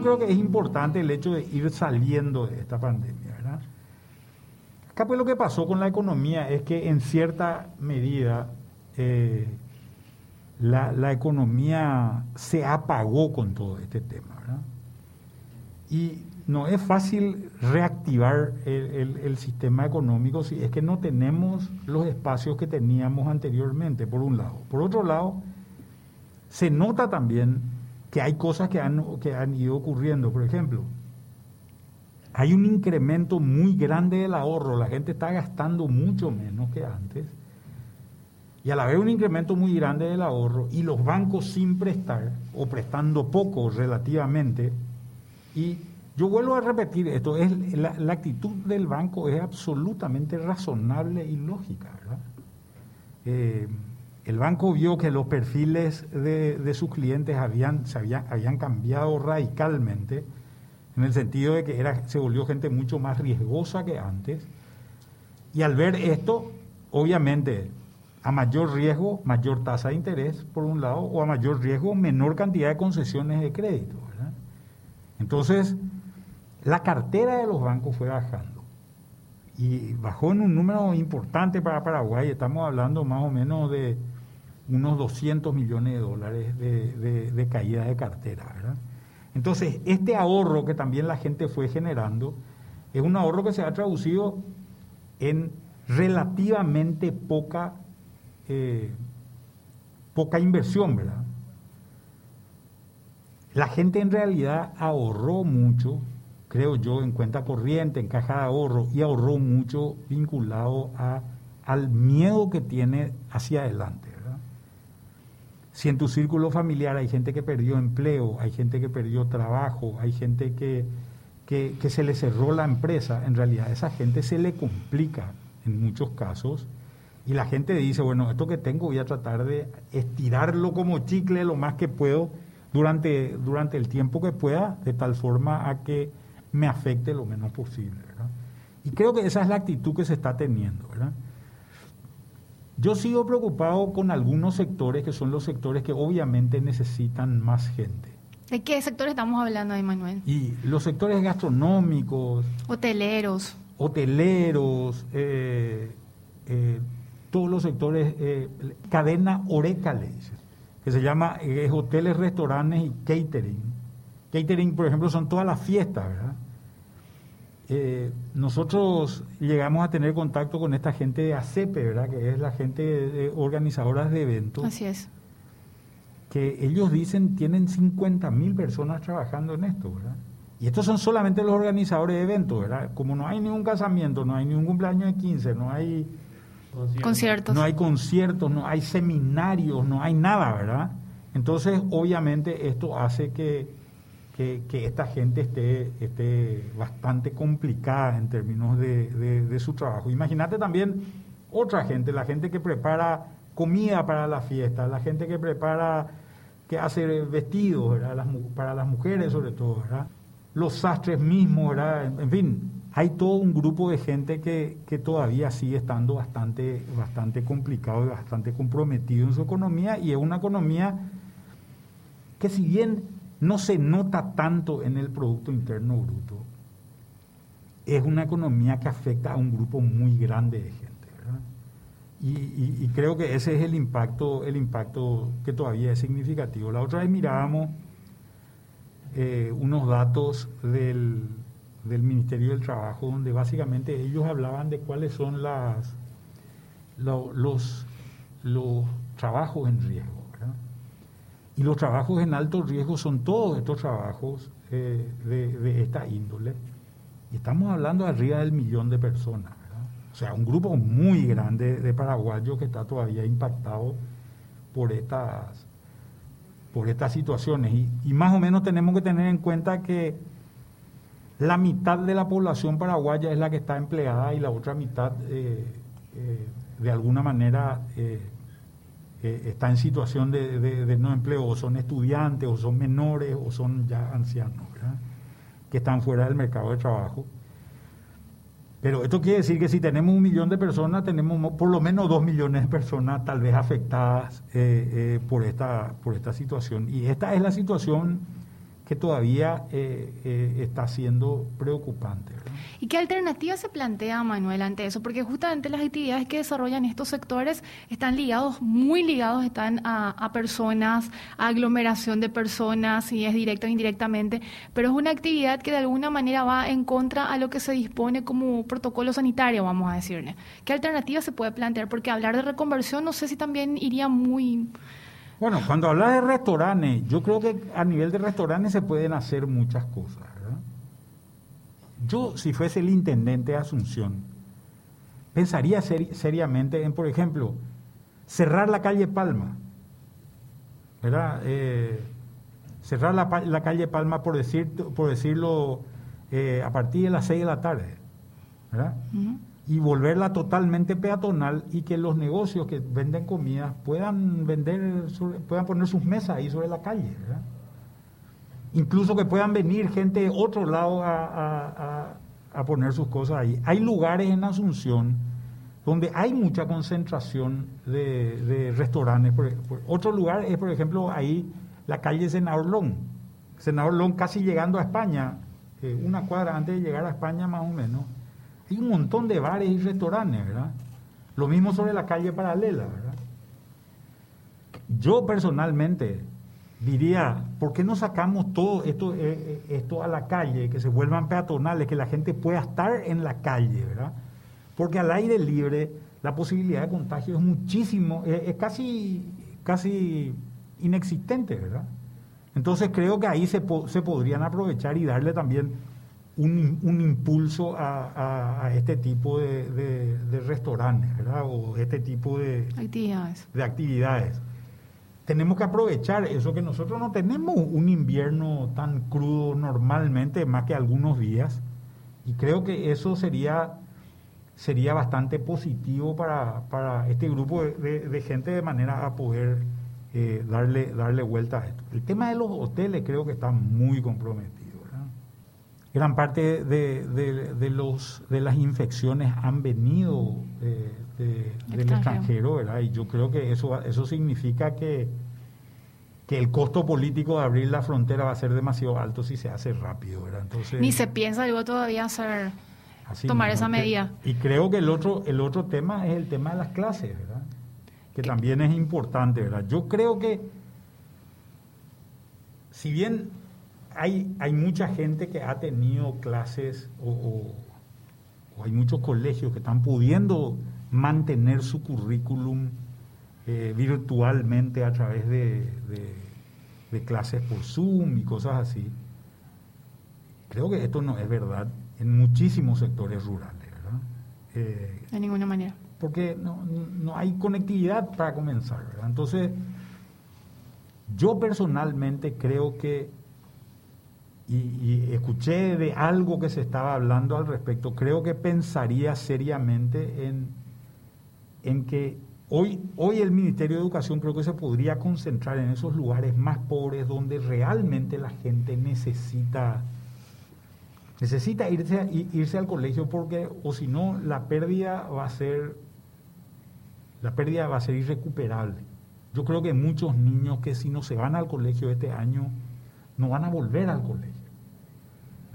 creo que es importante el hecho de ir saliendo de esta pandemia, ¿verdad? Acá pues lo que pasó con la economía es que en cierta medida eh, la, la, economía se apagó con todo este tema, ¿verdad? Y no es fácil reactivar el, el, sistema económico si es que no tenemos los espacios que teníamos anteriormente, por un lado. Por otro lado, se nota también que hay cosas que han, que han ido ocurriendo. Por ejemplo, hay un incremento muy grande del ahorro, la gente está gastando mucho menos que antes, y al haber un incremento muy grande del ahorro y los bancos sin prestar o prestando poco relativamente, y yo vuelvo a repetir esto, es la, actitud del banco es absolutamente razonable y lógica. Eh, el banco vio que los perfiles de, sus clientes habían, se habían cambiado radicalmente, en el sentido de que era, se volvió gente mucho más riesgosa que antes. Y al ver esto, obviamente, a mayor riesgo, mayor tasa de interés, por un lado, o a mayor riesgo, menor cantidad de concesiones de crédito. Entonces, la cartera de los bancos fue bajando. Y bajó en un número importante para Paraguay, estamos hablando más o menos de unos 200 millones de dólares de, caída de cartera. Entonces, este ahorro que también la gente fue generando, es un ahorro que se ha traducido en relativamente poca, eh, poca inversión, ¿verdad? La gente en realidad ahorró mucho, creo yo, en cuenta corriente, en caja de ahorro, y ahorró mucho vinculado al miedo que tiene hacia adelante. Si en tu círculo familiar hay gente que perdió empleo, hay gente que perdió trabajo, hay gente que, que, se le cerró la empresa, en realidad a esa gente se le complica en muchos casos y la gente dice, bueno, esto que tengo voy a tratar de estirarlo como chicle lo más que puedo durante, durante el tiempo que pueda, de tal forma a que me afecte lo menos posible. Y creo que esa es la actitud que se está teniendo. ¿verdad? Yo sigo preocupado con algunos sectores que son los sectores que obviamente necesitan más gente. ¿De qué sectores estamos hablando ahí, Manuel? Y los sectores gastronómicos. Hoteleros. Hoteleros, eh, eh, todos los sectores, eh, cadena Oreca le que se llama hoteles, restaurantes y catering. Catering, por ejemplo, son todas las fiestas, ¿verdad? Eh, nosotros llegamos a tener contacto con esta gente de ACEPE, ¿verdad? Que es la gente de, organizadoras de eventos. Así es. Que ellos dicen tienen 50 mil personas trabajando en esto, ¿verdad? Y estos son solamente los organizadores de eventos, ¿verdad? Como no hay ningún casamiento, no hay ningún cumpleaños de 15, no hay conciertos, no hay conciertos, no hay seminarios, no hay nada, ¿verdad? Entonces, obviamente, esto hace que que, esta gente esté, esté bastante complicada en términos de, su trabajo. Imagínate también otra gente, la gente que prepara comida para la fiesta, la gente que prepara, que hace vestidos para las mujeres sobre todo, los sastres mismos, en fin, hay todo un grupo de gente que, que, todavía sigue estando bastante, bastante complicado y bastante comprometido en su economía y es una economía que si bien no se nota tanto en el Producto Interno Bruto. Es una economía que afecta a un grupo muy grande de gente. Y, creo que ese es el impacto, el impacto que todavía es significativo. La otra vez mirábamos eh, unos datos del, del, Ministerio del Trabajo, donde básicamente ellos hablaban de cuáles son las, los, los trabajos en riesgo. Y los trabajos en alto riesgo son todos estos trabajos eh, de, esta índole. Y estamos hablando arriba del millón de personas. O sea, un grupo muy grande de paraguayos que está todavía impactado por estas, por estas situaciones. Y, más o menos tenemos que tener en cuenta que la mitad de la población paraguaya es la que está empleada y la otra mitad, eh, eh, de alguna manera, está en situación de, no empleo, o son estudiantes, o son menores, o son ya ancianos, que están fuera del mercado de trabajo. Pero esto quiere decir que si tenemos un millón de personas, tenemos por lo menos dos millones de personas tal vez afectadas eh, eh, por, esta, por esta situación. Y esta es la situación que todavía eh, eh, está siendo preocupante. ¿Y qué alternativa se plantea, Manuel, ante eso? Porque justamente las actividades que desarrollan estos sectores están ligados, muy ligados, están a, personas, a aglomeración de personas, si es directo o indirectamente, pero es una actividad que de alguna manera va en contra a lo que se dispone como protocolo sanitario, vamos a decirle. ¿Qué alternativa se puede plantear? Porque hablar de reconversión no sé si también iría muy bueno, cuando hablas de restaurantes, yo creo que a nivel de restaurantes se pueden hacer muchas cosas. ¿verdad? Yo, si fuese el intendente de Asunción, pensaría seriamente en, por ejemplo, cerrar la calle Palma. ¿Verdad? Eh, cerrar la, calle Palma, por, decir, por decirlo, eh, a partir de las 6 de la tarde. ¿verdad? Y volverla totalmente peatonal y que los negocios que venden comida puedan vender, puedan poner sus mesas ahí sobre la calle. Incluso que puedan venir gente de otro lado a, poner sus cosas ahí. Hay lugares en Asunción donde hay mucha concentración de, restaurantes. otro lugar es, por ejemplo, ahí la calle Senador Long. Senador Long casi llegando a España, eh, una cuadra antes de llegar a España más o menos hay un montón de bares y restaurantes, ¿verdad? Lo mismo sobre la calle paralela, ¿verdad? Yo personalmente diría, ¿por qué no sacamos todo esto, eh, eh, esto a la calle, que se vuelvan peatonales, que la gente pueda estar en la calle, ¿verdad? Porque al aire libre la posibilidad de contagio es muchísimo, es, casi, casi inexistente, ¿verdad? Entonces creo que ahí se podrían aprovechar y darle también un, impulso a, este tipo de, restaurantes, ¿verdad? O este tipo de actividades. de actividades. Tenemos que aprovechar eso que nosotros no tenemos un invierno tan crudo normalmente, más que algunos días, y creo que eso sería, sería bastante positivo para, este grupo de, gente de manera a poder eh, darle, darle vuelta a esto. El tema de los hoteles creo que está muy comprometido gran parte de, los, de las infecciones han venido del extranjero, ¿verdad? Y yo creo que eso, eso significa que, que el costo político de abrir la frontera va a ser demasiado alto si se hace rápido, ¿verdad? Entonces, Ni se piensa, digo, todavía hacer, tomar esa medida. y creo que el otro, el otro tema es el tema de las clases, ¿verdad? Que también es importante, ¿verdad? Yo creo que, si bien hay, hay mucha gente que ha tenido clases o, hay muchos colegios que están pudiendo mantener su currículum eh, virtualmente a través de, clases por Zoom y cosas así. Creo que esto no es verdad en muchísimos sectores rurales, ¿verdad? Eh, de ninguna manera. Porque no, no hay conectividad para comenzar, ¿verdad? Entonces, yo personalmente creo que y, escuché de algo que se estaba hablando al respecto, creo que pensaría seriamente en, en que hoy, hoy el Ministerio de Educación creo que se podría concentrar en esos lugares más pobres donde realmente la gente necesita necesita irse, irse al colegio porque o si no la pérdida va a ser la pérdida va a ser irrecuperable. Yo creo que muchos niños que si no se van al colegio este año no van a volver al colegio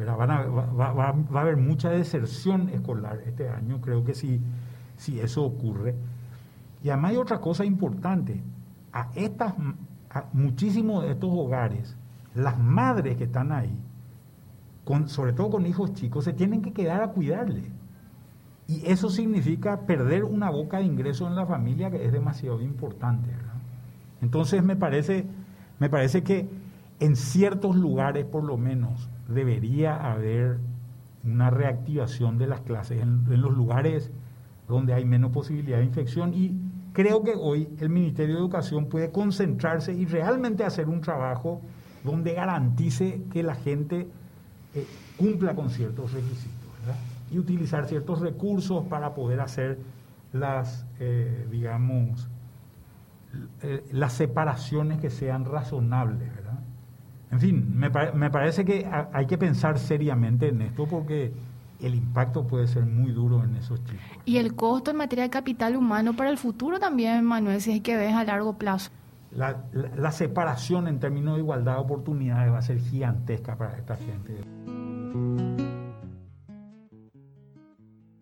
va, a haber mucha deserción escolar este año, creo que si, si eso ocurre. Y además hay otra cosa importante, a estas, muchísimos de estos hogares, las madres que están ahí, con, sobre todo con hijos chicos, se tienen que quedar a cuidarle. Y eso significa perder una boca de ingreso en la familia que es demasiado importante. Entonces me parece, me parece que en ciertos lugares por lo menos debería haber una reactivación de las clases en, los lugares donde hay menos posibilidad de infección y creo que hoy el Ministerio de Educación puede concentrarse y realmente hacer un trabajo donde garantice que la gente eh, cumpla con ciertos requisitos y utilizar ciertos recursos para poder hacer las, eh, digamos, eh, las separaciones que sean razonables. En fin, me, me parece que hay que pensar seriamente en esto porque el impacto puede ser muy duro en esos chicos. Y el costo en materia de capital humano para el futuro también, Manuel, si hay que ver a largo plazo. la, separación en términos de igualdad de oportunidades va a ser gigantesca para esta gente.